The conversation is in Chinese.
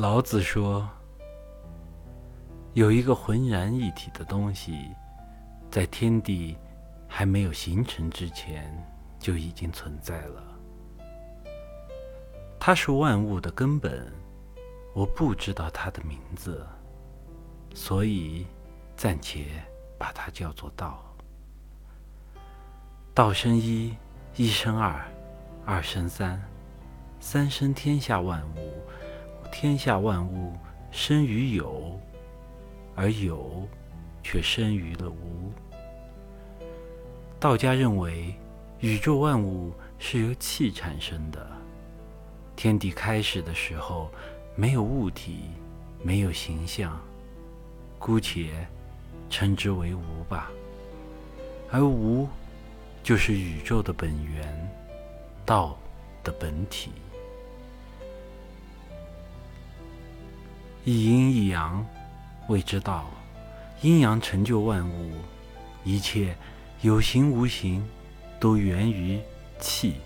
老子说：“有一个浑然一体的东西，在天地还没有形成之前就已经存在了。它是万物的根本，我不知道它的名字，所以暂且把它叫做道。道生一，一生二，二生三，三生天下万物。”天下万物生于有，而有却生于了无。道家认为，宇宙万物是由气产生的。天地开始的时候，没有物体，没有形象，姑且称之为无吧。而无，就是宇宙的本源，道的本体。一阴一阳，谓之道。阴阳成就万物，一切有形无形，都源于气。